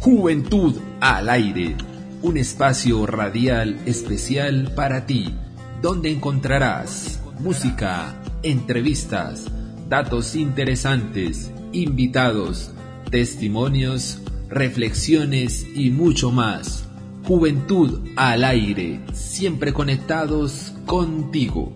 Juventud al aire, un espacio radial especial para ti, donde encontrarás música, entrevistas, datos interesantes, invitados, testimonios, reflexiones y mucho más. Juventud al aire, siempre conectados contigo.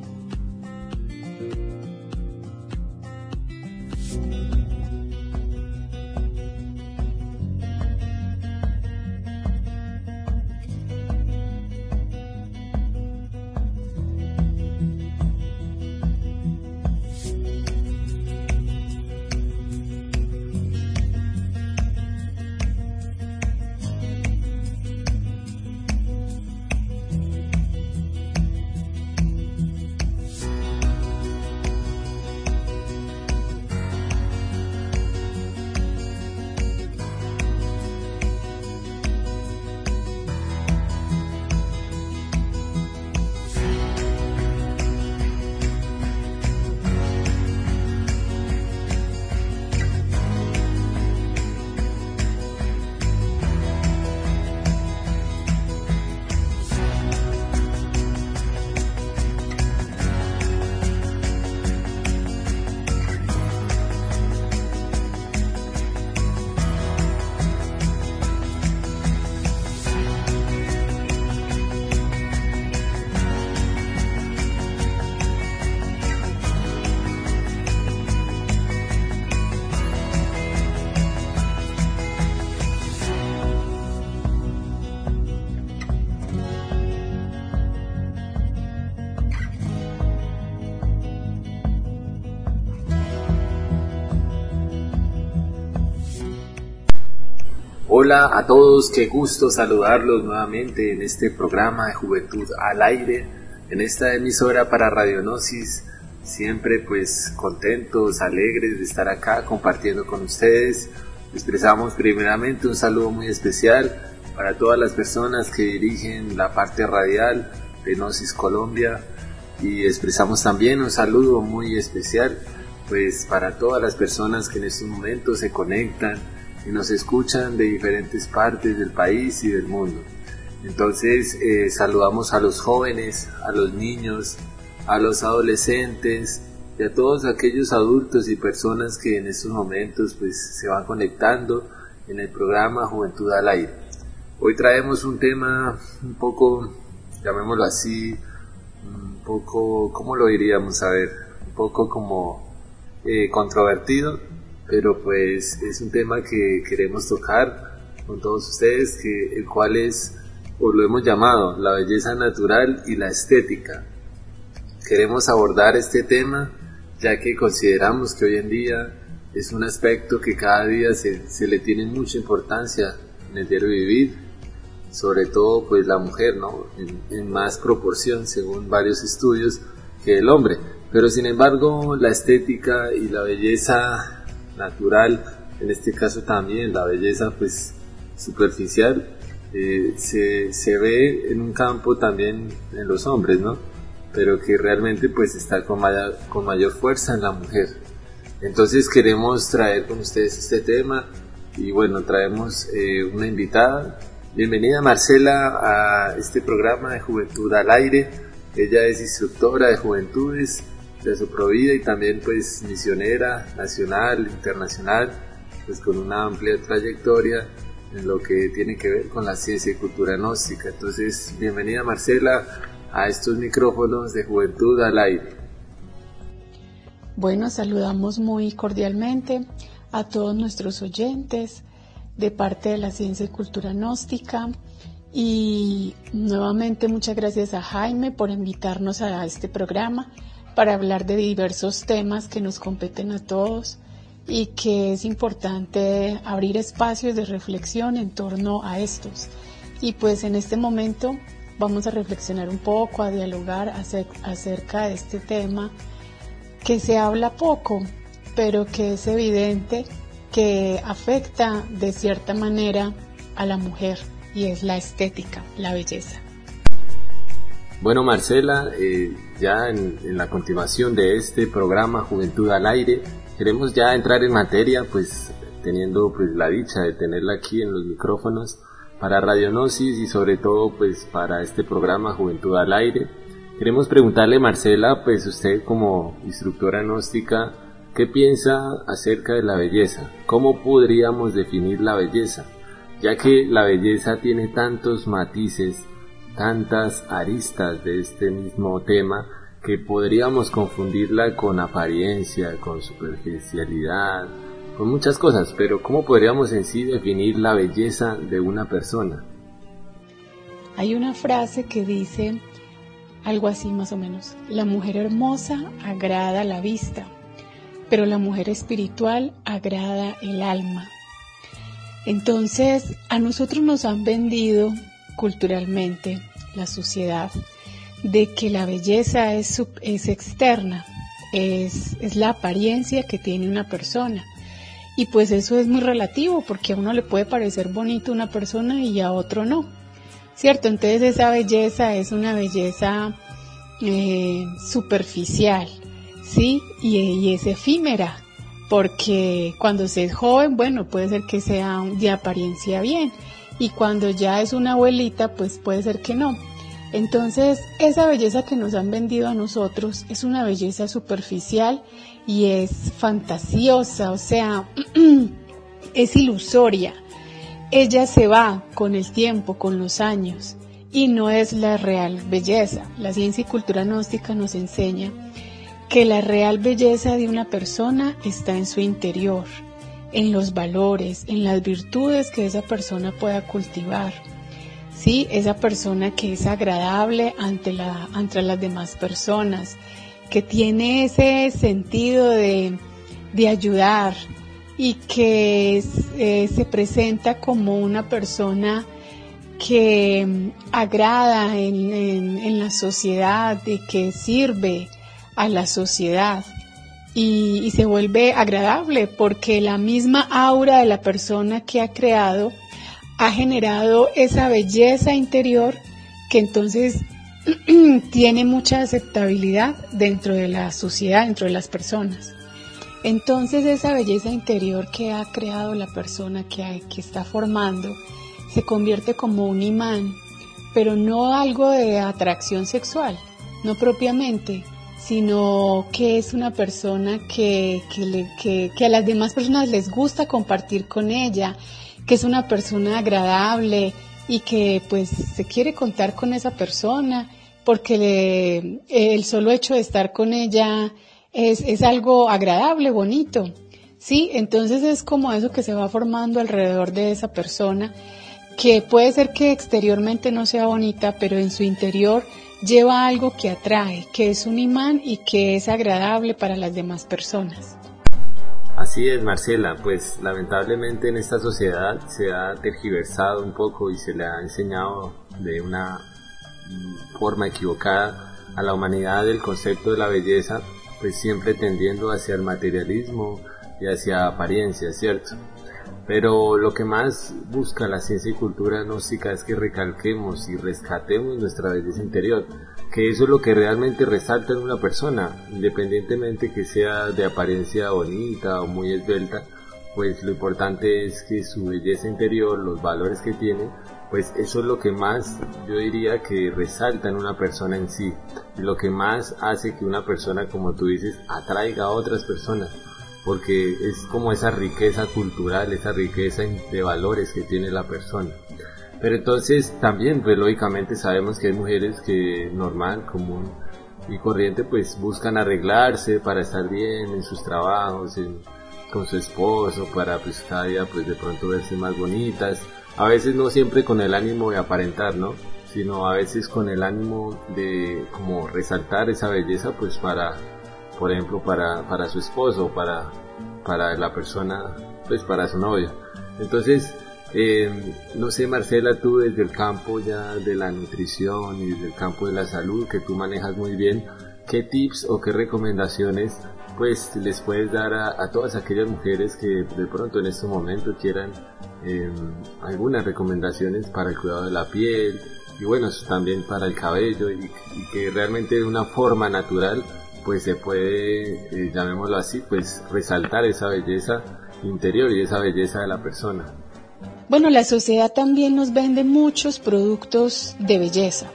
Hola a todos, qué gusto saludarlos nuevamente en este programa de Juventud al Aire, en esta emisora para Radionosis. Siempre pues contentos, alegres de estar acá compartiendo con ustedes. Expresamos primeramente un saludo muy especial para todas las personas que dirigen la parte radial de Gnosis Colombia y expresamos también un saludo muy especial pues para todas las personas que en estos momentos se conectan y nos escuchan de diferentes partes del país y del mundo. Entonces eh, saludamos a los jóvenes, a los niños, a los adolescentes y a todos aquellos adultos y personas que en estos momentos pues se van conectando en el programa Juventud al Aire. Hoy traemos un tema un poco, llamémoslo así, un poco, ¿cómo lo diríamos? A ver, un poco como eh, controvertido, pero pues es un tema que queremos tocar con todos ustedes, que, el cual es, o lo hemos llamado, la belleza natural y la estética. Queremos abordar este tema ya que consideramos que hoy en día es un aspecto que cada día se, se le tiene mucha importancia en el diario vivir, sobre todo pues la mujer, ¿no? En, en más proporción según varios estudios que el hombre. Pero sin embargo la estética y la belleza natural, en este caso también la belleza pues superficial, eh, se, se, ve en un campo también en los hombres, ¿no? Pero que realmente pues está con mayor, con mayor fuerza en la mujer. Entonces queremos traer con ustedes este tema y bueno, traemos eh, una invitada. Bienvenida Marcela a este programa de Juventud al Aire. Ella es instructora de juventudes de su provida y también pues misionera nacional, internacional, pues con una amplia trayectoria en lo que tiene que ver con la ciencia y cultura gnóstica. Entonces, bienvenida Marcela a estos micrófonos de Juventud al Aire. Bueno, saludamos muy cordialmente a todos nuestros oyentes de parte de la ciencia y cultura gnóstica. Y nuevamente muchas gracias a Jaime por invitarnos a este programa para hablar de diversos temas que nos competen a todos y que es importante abrir espacios de reflexión en torno a estos. Y pues en este momento vamos a reflexionar un poco, a dialogar acerca de este tema que se habla poco, pero que es evidente que afecta de cierta manera a la mujer y es la estética, la belleza. Bueno, Marcela, eh, ya en, la continuación de este programa Juventud al Aire, queremos ya entrar en materia, pues teniendo pues la dicha de tenerla aquí en los micrófonos para Radionosis y sobre todo pues para este programa Juventud al Aire. Queremos preguntarle Marcela, pues usted como instructora gnóstica, ¿qué piensa acerca de la belleza? ¿Cómo podríamos definir la belleza? Ya que la belleza tiene tantos matices, tantas aristas de este mismo tema, que podríamos confundirla con apariencia, con superficialidad, con muchas cosas, pero ¿cómo podríamos en sí definir la belleza de una persona? Hay una frase que dice algo así más o menos, la mujer hermosa agrada la vista, pero la mujer espiritual agrada el alma. Entonces, a nosotros nos han vendido culturalmente la sociedad de que la belleza es, es externa, es, es la apariencia que tiene una persona. Y pues eso es muy relativo porque a uno le puede parecer bonito una persona y a otro no. ¿Cierto? Entonces esa belleza es una belleza eh, superficial, ¿sí? Y, y, es efímera, porque cuando se es joven, bueno, puede ser que sea de apariencia bien, y cuando ya es una abuelita, pues puede ser que no. Entonces, esa belleza que nos han vendido a nosotros es una belleza superficial y es fantasiosa, o sea, es ilusoria. Ella se va con el tiempo, con los años, y no es la real belleza. La ciencia y cultura gnóstica nos enseña que la real belleza de una persona está en su interior, en los valores, en las virtudes que esa persona pueda cultivar ¿sí? Esa persona que es agradable ante, la, ante las demás personas, que tiene ese sentido de, ayudar y que eh, se presenta como una persona que mm, agrada en, la sociedad y que sirve a la sociedad y, se vuelve agradable porque la misma aura de la persona que ha creado ha generado esa belleza interior que entonces tiene mucha aceptabilidad dentro de la sociedad, dentro de las personas. Entonces esa belleza interior que ha creado la persona que, que está formando se convierte como un imán, pero no algo de atracción sexual, no propiamente, sino que es una persona que, que, que a las demás personas les gusta compartir con ella, que es una persona agradable y que pues se quiere contar con esa persona porque el solo hecho de estar con ella es, es algo agradable, bonito. Sí, entonces es como eso que se va formando alrededor de esa persona, que puede ser que exteriormente no sea bonita, pero en su interior lleva algo que atrae, que es un imán y que es agradable para las demás personas. Así es, Marcela, pues lamentablemente en esta sociedad se ha tergiversado un poco y se le ha enseñado de una forma equivocada a la humanidad el concepto de la belleza, pues siempre tendiendo hacia el materialismo y hacia apariencia, ¿cierto? Pero lo que más busca la ciencia y cultura gnóstica es que recalquemos y rescatemos nuestra belleza interior, que eso es lo que realmente resalta en una persona, independientemente que sea de apariencia bonita o muy esbelta, pues lo importante es que su belleza interior, los valores que tiene, pues eso es lo que más yo diría que resalta en una persona en sí, lo que más hace que una persona, como tú dices, atraiga a otras personas, porque es como esa riqueza cultural, esa riqueza de valores que tiene la persona. Pero entonces también, pues lógicamente sabemos que hay mujeres que normal, común y corriente, pues buscan arreglarse para estar bien en sus trabajos, con su esposo, para pues cada día pues de pronto verse más bonitas. A veces no siempre con el ánimo de aparentar, ¿no? Sino a veces con el ánimo de como resaltar esa belleza pues para, por ejemplo, para, para su esposo, para, para la persona, pues para su novia. Entonces, eh, no sé, Marcela, tú desde el campo ya de la nutrición y desde el campo de la salud que tú manejas muy bien, ¿qué tips o qué recomendaciones pues les puedes dar a, todas aquellas mujeres que de pronto en este momento quieran em, algunas recomendaciones para el cuidado de la piel y bueno, también para el cabello y, que realmente de una forma natural pues se puede, eh, llamémoslo así, pues resaltar esa belleza interior y esa belleza de la persona. Bueno, la sociedad también nos vende muchos productos de belleza,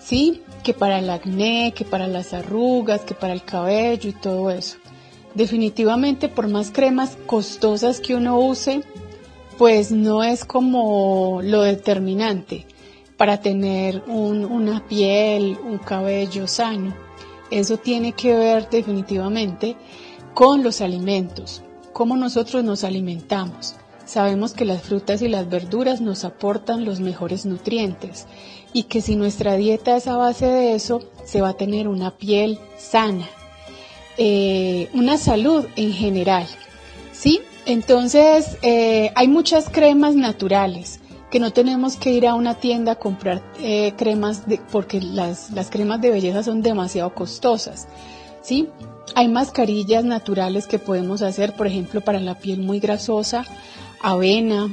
¿sí? Que para el acné, que para las arrugas, que para el cabello y todo eso. Definitivamente, por más cremas costosas que uno use, pues no es como lo determinante para tener una piel, un cabello sano. Eso tiene que ver definitivamente con los alimentos, cómo nosotros nos alimentamos. Sabemos que las frutas y las verduras nos aportan los mejores nutrientes y que si nuestra dieta es a base de eso, se va a tener una piel sana, eh, una salud en general. ¿Sí? Entonces, eh, hay muchas cremas naturales que no tenemos que ir a una tienda a comprar eh, cremas porque las, las cremas de belleza son demasiado costosas. ¿Sí? Hay mascarillas naturales que podemos hacer, por ejemplo, para la piel muy grasosa, avena,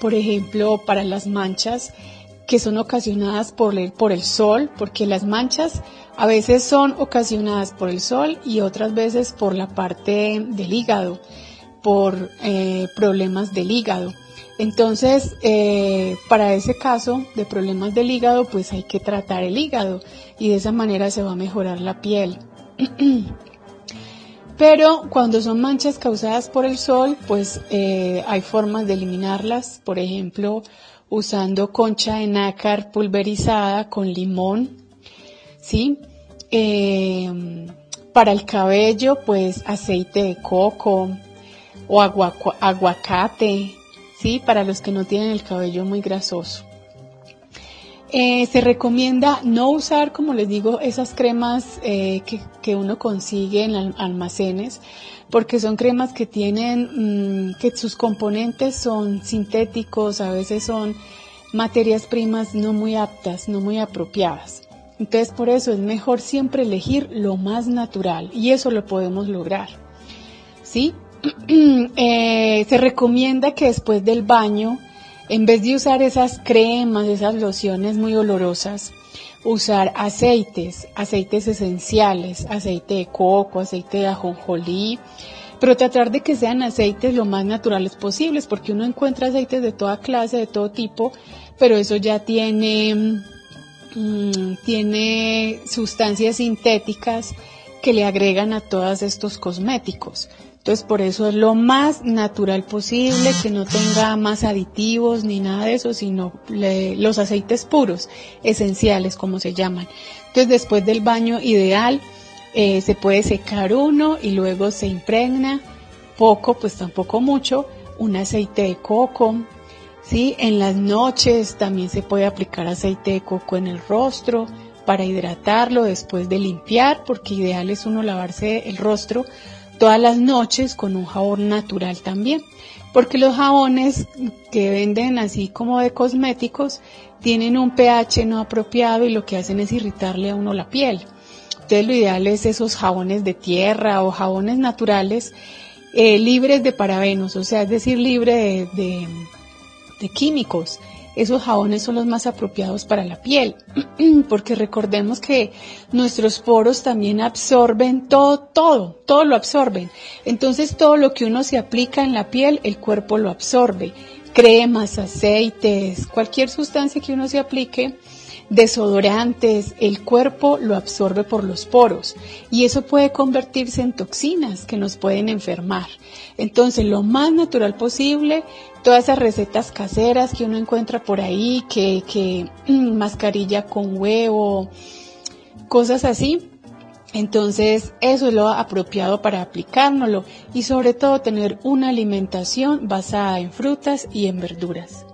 por ejemplo, para las manchas que son ocasionadas por el, por el sol, porque las manchas a veces son ocasionadas por el sol y otras veces por la parte del hígado por eh, problemas del hígado. Entonces, eh, para ese caso de problemas del hígado, pues hay que tratar el hígado y de esa manera se va a mejorar la piel. Pero cuando son manchas causadas por el sol, pues eh, hay formas de eliminarlas, por ejemplo, usando concha de nácar pulverizada con limón, ¿sí? para el cabello, pues aceite de coco, o aguacate, ¿sí? Para los que no tienen el cabello muy grasoso. Eh, se recomienda no usar, como les digo, esas cremas eh, que, uno consigue en almacenes, porque son cremas que tienen, mm, que sus componentes son sintéticos, a veces son materias primas no muy aptas, no muy apropiadas. Entonces por eso es mejor siempre elegir lo más natural y eso lo podemos lograr. ¿Sí? Eh, se recomienda que después del baño, en vez de usar esas cremas, esas lociones muy olorosas, usar aceites, aceites esenciales, aceite de coco, aceite de ajonjolí, pero tratar de que sean aceites lo más naturales posibles, porque uno encuentra aceites de toda clase, de todo tipo, pero eso ya tiene, mm, tiene sustancias sintéticas que le agregan a todos estos cosméticos. Entonces por eso es lo más natural posible, que no tenga más aditivos ni nada de eso, sino los aceites puros, esenciales como se llaman. Entonces después del baño ideal eh, se puede secar uno y luego se impregna poco, pues tampoco mucho, un aceite de coco. ¿sí? En las noches también se puede aplicar aceite de coco en el rostro para hidratarlo después de limpiar, porque ideal es uno lavarse el rostro todas las noches con un jabón natural también, porque los jabones que venden así como de cosméticos tienen un pH no apropiado y lo que hacen es irritarle a uno la piel. Entonces lo ideal es esos jabones de tierra o jabones naturales eh, libres de parabenos, o sea, es decir, libre de químicos esos jabones son los más apropiados para la piel, porque recordemos que nuestros poros también absorben todo, todo, todo lo absorben. Entonces todo lo que uno se aplica en la piel, el cuerpo lo absorbe. Cremas, aceites, cualquier sustancia que uno se aplique, desodorantes, el cuerpo lo absorbe por los poros y eso puede convertirse en toxinas que nos pueden enfermar. Entonces, lo más natural posible, todas esas recetas caseras que uno encuentra por ahí, que, que mascarilla con huevo, cosas así. Entonces, eso es lo apropiado para aplicárnoslo y sobre todo tener una alimentación basada en frutas y en verduras.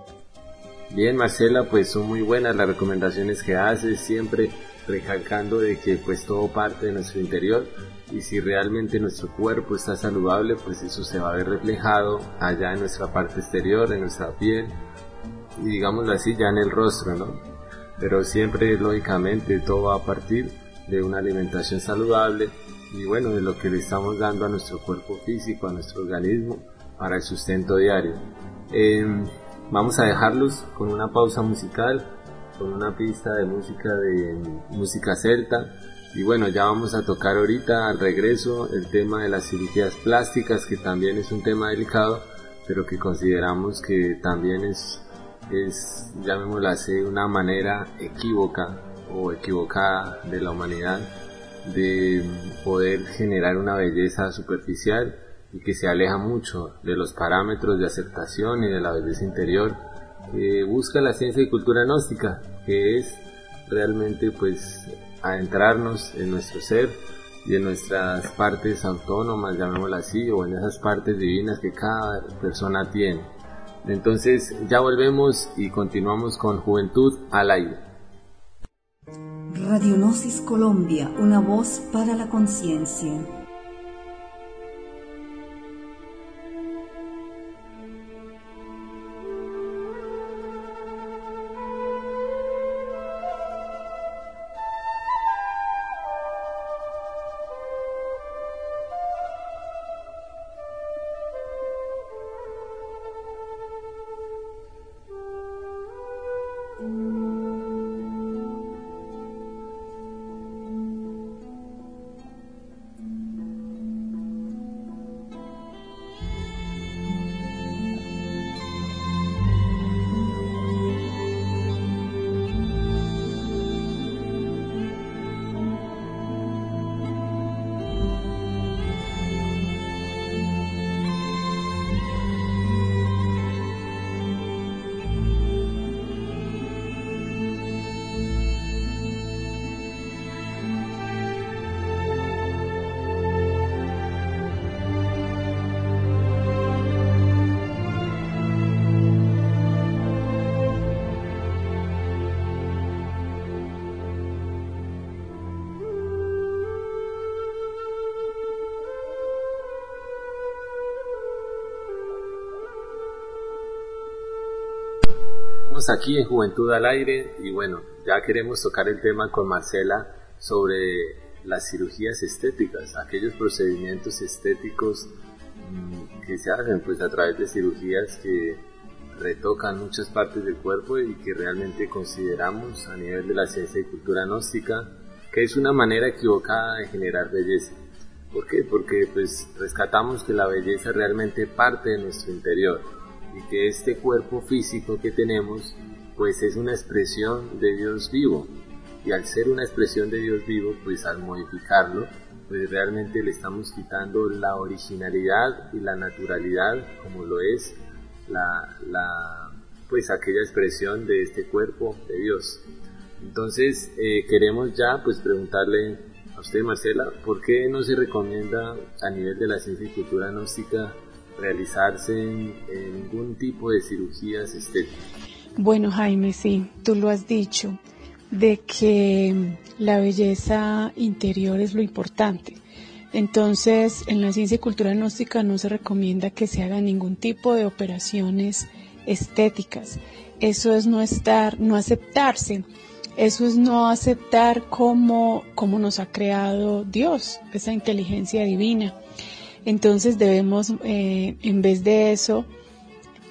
Bien, Marcela, pues son muy buenas las recomendaciones que haces, siempre recalcando de que pues todo parte de nuestro interior y si realmente nuestro cuerpo está saludable, pues eso se va a ver reflejado allá en nuestra parte exterior, en nuestra piel y digámoslo así ya en el rostro, ¿no? Pero siempre, lógicamente, todo va a partir de una alimentación saludable y bueno, de lo que le estamos dando a nuestro cuerpo físico, a nuestro organismo para el sustento diario. Em, vamos a dejarlos con una pausa musical, con una pista de música de música celta. Y bueno, ya vamos a tocar ahorita al regreso el tema de las cirugías plásticas, que también es un tema delicado, pero que consideramos que también es, es llamémoslo así, una manera equívoca o equivocada de la humanidad de poder generar una belleza superficial y que se aleja mucho de los parámetros de aceptación y de la belleza interior busca la ciencia y cultura gnóstica, que es realmente pues adentrarnos en nuestro ser y en nuestras partes autónomas, llamémoslo así, o en esas partes divinas que cada persona tiene. Entonces ya volvemos y continuamos con Juventud al aire. Radionosis Colombia, una voz para la conciencia. Aquí en Juventud al Aire y bueno, ya queremos tocar el tema con Marcela sobre las cirugías estéticas, aquellos procedimientos estéticos mm, que se hacen pues a través de cirugías que retocan muchas partes del cuerpo y que realmente consideramos a nivel de la ciencia y cultura gnóstica que es una manera equivocada de generar belleza. ¿Por qué? Porque pues rescatamos que la belleza realmente parte de nuestro interior y que este cuerpo físico que tenemos pues es una expresión de Dios vivo. Y al ser una expresión de Dios vivo pues al modificarlo pues realmente le estamos quitando la originalidad y la naturalidad como lo es la, la pues aquella expresión de este cuerpo de Dios. Entonces eh, queremos ya pues preguntarle a usted Marcela ¿por qué no se recomienda a nivel de la ciencia y cultura gnóstica realizarse ningún tipo de cirugías estéticas. Bueno, Jaime, sí, tú lo has dicho, de que la belleza interior es lo importante. Entonces, en la ciencia y cultura gnóstica no se recomienda que se haga ningún tipo de operaciones estéticas. Eso es no estar, no aceptarse. Eso es no aceptar cómo, cómo nos ha creado Dios, esa inteligencia divina. Entonces debemos, eh, en vez de eso,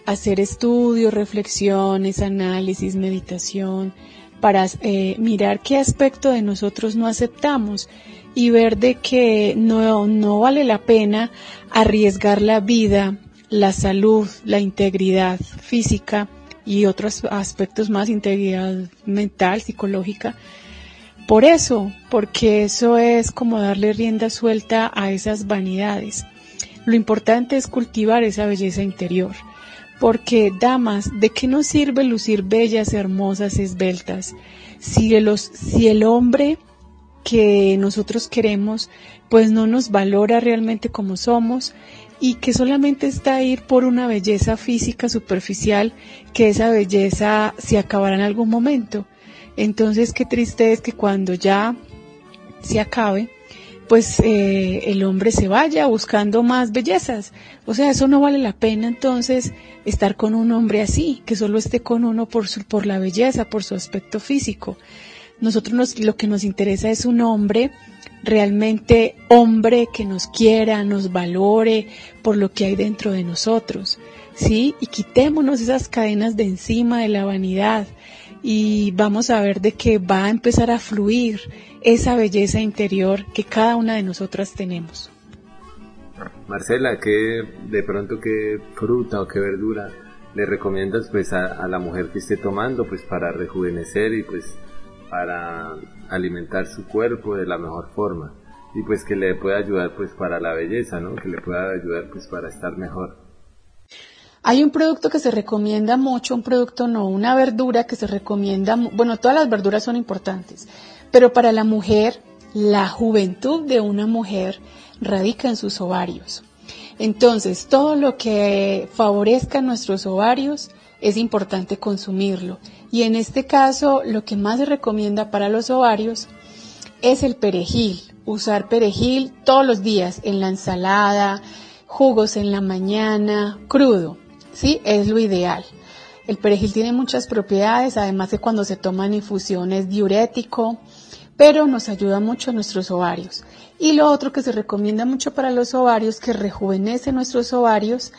hacer estudios, reflexiones, análisis, meditación, para eh, mirar qué aspecto de nosotros no aceptamos y ver de que no, no vale la pena arriesgar la vida, la salud, la integridad física y otros aspectos más, integridad mental, psicológica, por eso, porque eso es como darle rienda suelta a esas vanidades. Lo importante es cultivar esa belleza interior. Porque, damas, ¿de qué nos sirve lucir bellas, hermosas, esbeltas? Si, si el hombre que nosotros queremos, pues no nos valora realmente como somos y que solamente está ahí por una belleza física superficial, que esa belleza se acabará en algún momento. Entonces, qué triste es que cuando ya se acabe, pues eh, el hombre se vaya buscando más bellezas. O sea, eso no vale la pena entonces estar con un hombre así, que solo esté con uno por, su, por la belleza, por su aspecto físico. Nosotros nos, lo que nos interesa es un hombre realmente hombre que nos quiera, nos valore por lo que hay dentro de nosotros, ¿sí? Y quitémonos esas cadenas de encima de la vanidad, y vamos a ver de que va a empezar a fluir esa belleza interior que cada una de nosotras tenemos. Marcela, ¿qué de pronto qué fruta o qué verdura le recomiendas pues a, la mujer que esté tomando pues para rejuvenecer y pues para alimentar su cuerpo de la mejor forma y pues que le pueda ayudar pues para la belleza, ¿no? Que le pueda ayudar pues para estar mejor. Hay un producto que se recomienda mucho, un producto no, una verdura que se recomienda, bueno, todas las verduras son importantes, pero para la mujer, la juventud de una mujer radica en sus ovarios. Entonces, todo lo que favorezca nuestros ovarios es importante consumirlo. Y en este caso, lo que más se recomienda para los ovarios es el perejil. Usar perejil todos los días en la ensalada, jugos en la mañana, crudo. ¿Sí? Es lo ideal. El perejil tiene muchas propiedades, además de cuando se toman infusiones diurético, pero nos ayuda mucho a nuestros ovarios. Y lo otro que se recomienda mucho para los ovarios, que rejuvenece nuestros ovarios,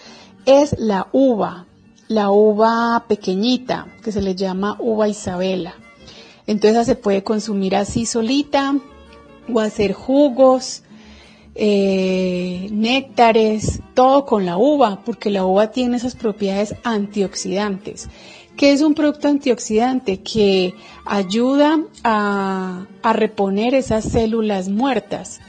es la uva, la uva pequeñita, que se le llama uva Isabela. Entonces se puede consumir así solita o hacer jugos, eh, néctares, todo con la uva, porque la uva tiene esas propiedades antioxidantes. ¿Qué es un producto antioxidante? Que ayuda a, a reponer esas células muertas.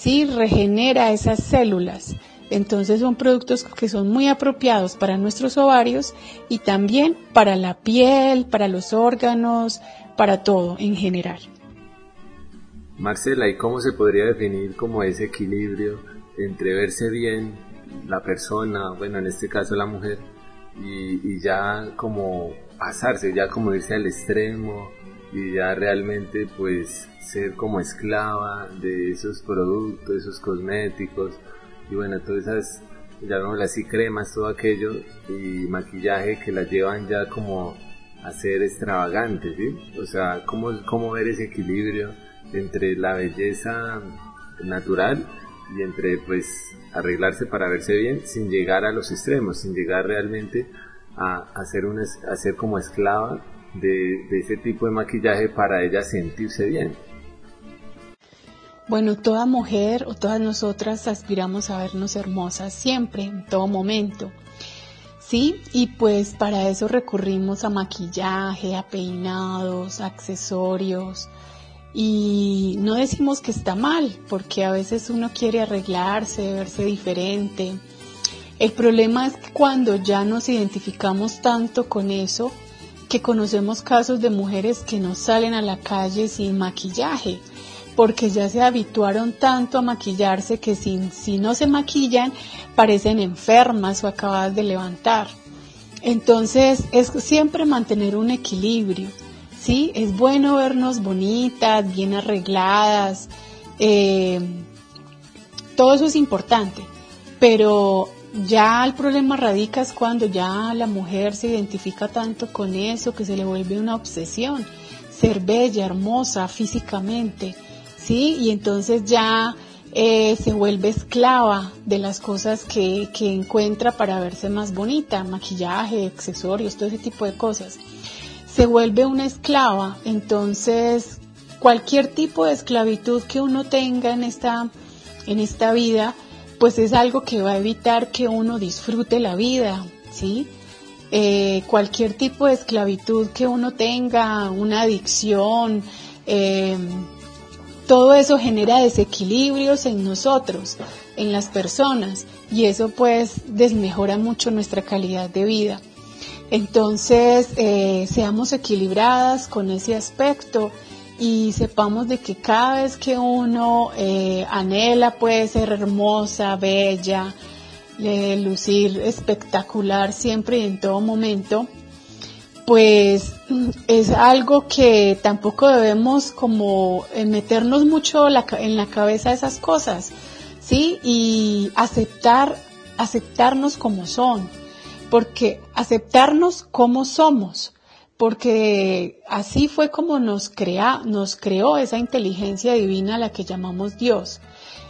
¿sí? regenera esas células. Entonces son productos que son muy apropiados para nuestros ovarios y también para la piel, para los órganos, para todo en general. Marcela, ¿y cómo se podría definir como ese equilibrio entre verse bien la persona, bueno, en este caso la mujer, y, ya como pasarse, ya como irse al extremo y ya realmente pues ser como esclava de esos productos, esos cosméticos y bueno, todas esas, llamémoslo así, cremas, todo aquello y maquillaje que las llevan ya como a ser extravagantes, ¿sí? O sea, ¿cómo, cómo ver ese equilibrio entre la belleza natural y entre pues arreglarse para verse bien sin llegar a los extremos, sin llegar realmente a, ser, una, a ser como esclava de, de ese tipo de maquillaje para ella sentirse bien. Bueno, toda mujer o todas nosotras aspiramos a vernos hermosas siempre, en todo momento. ¿Sí? Y pues para eso recurrimos a maquillaje, a peinados, accesorios. Y no decimos que está mal, porque a veces uno quiere arreglarse, verse diferente. El problema es que cuando ya nos identificamos tanto con eso, que conocemos casos de mujeres que no salen a la calle sin maquillaje porque ya se habituaron tanto a maquillarse que si, si no se maquillan parecen enfermas o acabadas de levantar. Entonces es siempre mantener un equilibrio, ¿sí? Es bueno vernos bonitas, bien arregladas, eh, todo eso es importante, pero ya el problema radica es cuando ya la mujer se identifica tanto con eso que se le vuelve una obsesión, ser bella, hermosa físicamente ¿sí? Y entonces ya eh, se vuelve esclava de las cosas que, que encuentra para verse más bonita, maquillaje, accesorios, todo ese tipo de cosas. Se vuelve una esclava, entonces cualquier tipo de esclavitud que uno tenga en esta, en esta vida, pues es algo que va a evitar que uno disfrute la vida, ¿sí? Eh, cualquier tipo de esclavitud que uno tenga, una adicción, eh, todo eso genera desequilibrios en nosotros, en las personas, y eso pues desmejora mucho nuestra calidad de vida. Entonces, eh, seamos equilibradas con ese aspecto y sepamos de que cada vez que uno eh, anhela puede ser hermosa, bella, lucir espectacular siempre y en todo momento, pues es algo que tampoco debemos como eh, meternos mucho en la cabeza esas cosas, ¿sí? Y aceptar, aceptarnos como son, porque aceptarnos como somos, porque así fue como nos crea, nos creó esa inteligencia divina a la que llamamos Dios.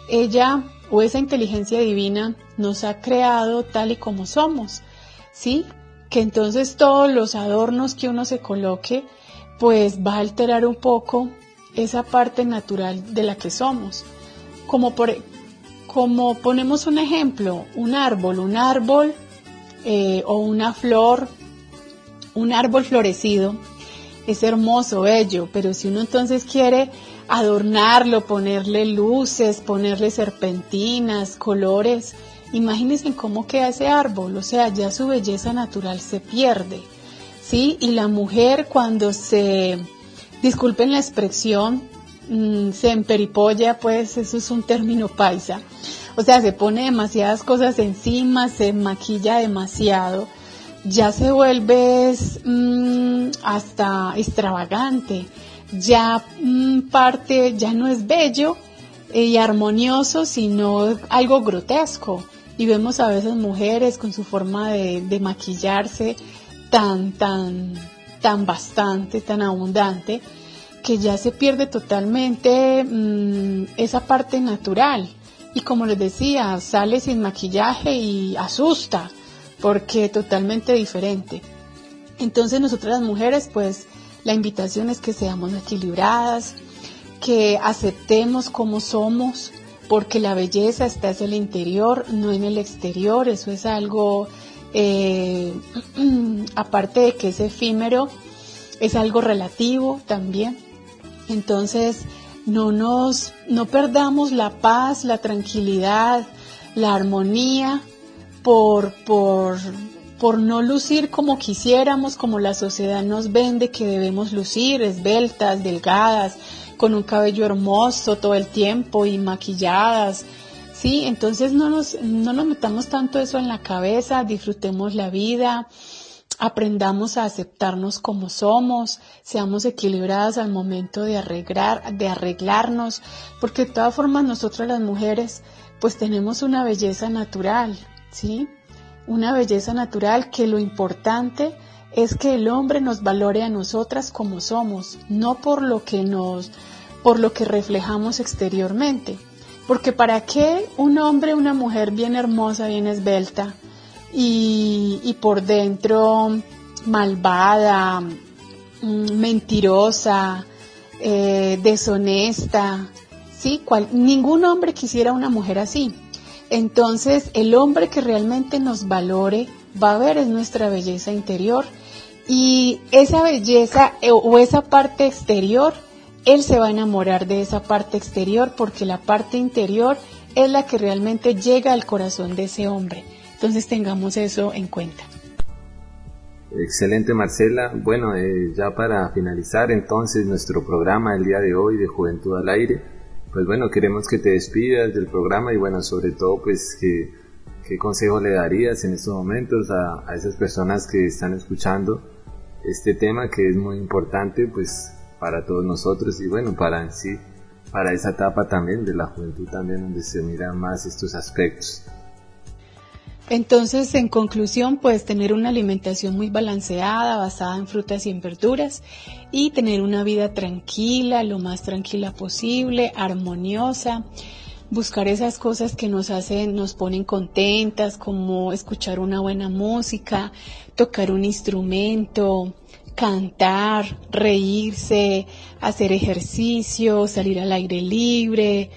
Ella o esa inteligencia divina nos ha creado tal y como somos, ¿sí? que entonces todos los adornos que uno se coloque pues va a alterar un poco esa parte natural de la que somos. Como, por, como ponemos un ejemplo, un árbol, un árbol eh, o una flor, un árbol florecido, es hermoso, bello, pero si uno entonces quiere adornarlo, ponerle luces, ponerle serpentinas, colores, imagínense cómo queda ese árbol, o sea, ya su belleza natural se pierde, ¿sí? Y la mujer cuando se, disculpen la expresión, mm, se emperipolla, pues eso es un término paisa, o sea, se pone demasiadas cosas encima, se maquilla demasiado, ya se vuelve mm, hasta extravagante, ya mm, parte, ya no es bello y armonioso, sino algo grotesco. Y vemos a veces mujeres con su forma de, maquillarse tan, tan, tan bastante, tan abundante, que ya se pierde totalmente mm, esa parte natural. Y como les decía, sale sin maquillaje y asusta, porque totalmente diferente. Entonces nosotras las mujeres, pues la invitación es que seamos equilibradas, que aceptemos como somos, porque la belleza está en el interior, no en el exterior. Eso es algo, eh, aparte de que es efímero, es algo relativo también. Entonces, no nos, no perdamos la paz, la tranquilidad, la armonía por, por, por no lucir como quisiéramos, como la sociedad nos vende que debemos lucir, esbeltas, delgadas, con un cabello hermoso todo el tiempo y maquilladas. Sí, entonces no nos, no nos metamos tanto eso en la cabeza, disfrutemos la vida, aprendamos a aceptarnos como somos, seamos equilibradas al momento de arreglar, de arreglarnos, porque de todas formas nosotras las mujeres pues tenemos una belleza natural, ¿sí? una belleza natural que lo importante es que el hombre nos valore a nosotras como somos, no por lo que nos por lo que reflejamos exteriormente. Porque para qué un hombre, una mujer bien hermosa, bien esbelta y, por dentro malvada, mm, mentirosa, eh, deshonesta, ¿sí? ningún hombre quisiera una mujer así. Entonces, el hombre que realmente nos valore va a ver es nuestra belleza interior y esa belleza eh, o esa parte exterior, él se va a enamorar de esa parte exterior porque la parte interior es la que realmente llega al corazón de ese hombre. Entonces tengamos eso en cuenta. Excelente Marcela. Bueno, eh, ya para finalizar entonces nuestro programa el día de hoy de Juventud al Aire, pues bueno, queremos que te despidas del programa y bueno, sobre todo pues que, qué consejo le darías en estos momentos a, a, esas personas que están escuchando este tema que es muy importante pues para todos nosotros y bueno, para sí, para esa etapa también de la juventud también donde se miran más estos aspectos. Entonces, en conclusión, puedes tener una alimentación muy balanceada, basada en frutas y en verduras, y tener una vida tranquila, lo más tranquila posible, armoniosa, buscar esas cosas que nos hacen, nos ponen contentas, como escuchar una buena música, tocar un instrumento, cantar, reírse, hacer ejercicio, salir al aire libre,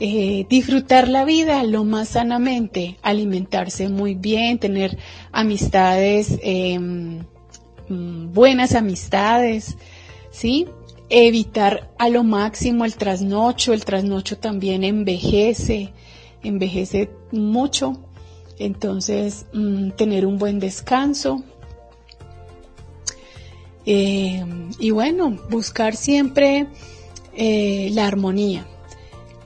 eh, disfrutar la vida lo más sanamente, alimentarse muy bien, tener amistades, em, buenas amistades, ¿sí? Evitar a lo máximo el trasnocho, el trasnocho también envejece, envejece mucho, entonces mm, tener un buen descanso. Em, y bueno, buscar siempre eh, la armonía,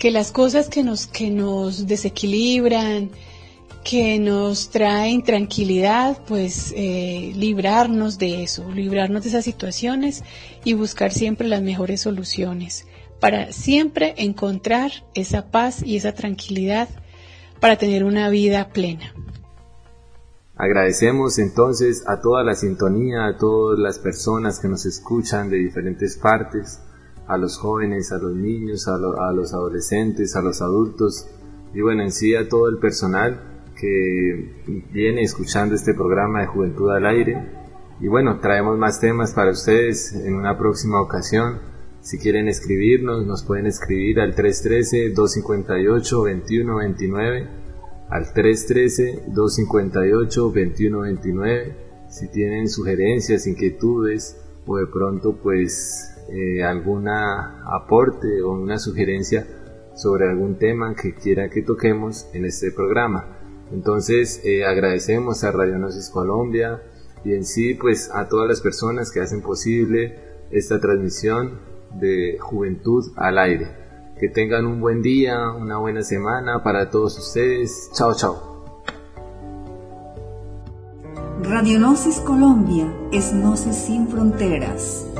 que las cosas que nos, que nos desequilibran, que nos traen tranquilidad, pues eh, librarnos de eso, librarnos de esas situaciones y buscar siempre las mejores soluciones para siempre encontrar esa paz y esa tranquilidad para tener una vida plena. Agradecemos entonces a toda la sintonía, a todas las personas que nos escuchan de diferentes partes a los jóvenes, a los niños, a, los adolescentes, a los adultos y bueno, en sí a todo el personal que viene escuchando este programa de Juventud al Aire. Y bueno, traemos más temas para ustedes en una próxima ocasión. Si quieren escribirnos, nos pueden escribir al 313-258-2129, al 313-258-2129. Si tienen sugerencias, inquietudes o de pronto pues eh, alguna aporte o una sugerencia sobre algún tema que quiera que toquemos en este programa. Entonces eh, agradecemos a Radionosis Colombia y en sí pues a todas las personas que hacen posible esta transmisión de Juventud al Aire. Que tengan un buen día, una buena semana para todos ustedes. Chao, chao. Radionosis Colombia es Gnosis sin fronteras.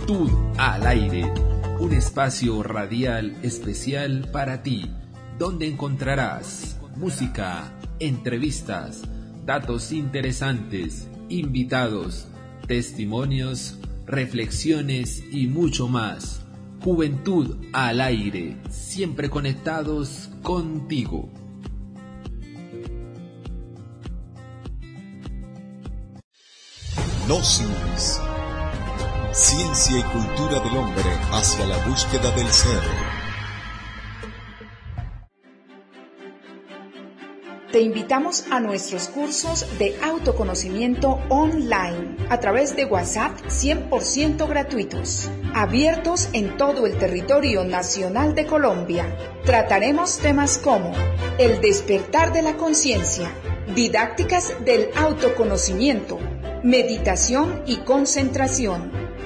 Juventud al aire, un espacio radial especial para ti, donde encontrarás música, entrevistas, datos interesantes, invitados, testimonios, reflexiones y mucho más. Juventud al aire, siempre conectados contigo. Gnosis Ciencia y cultura del hombre hacia la búsqueda del ser. Te invitamos a nuestros cursos de autoconocimiento online a través de WhatsApp 100% gratuitos, abiertos en todo el territorio nacional de Colombia. Trataremos temas como el despertar de la conciencia, didácticas del autoconocimiento, meditación y concentración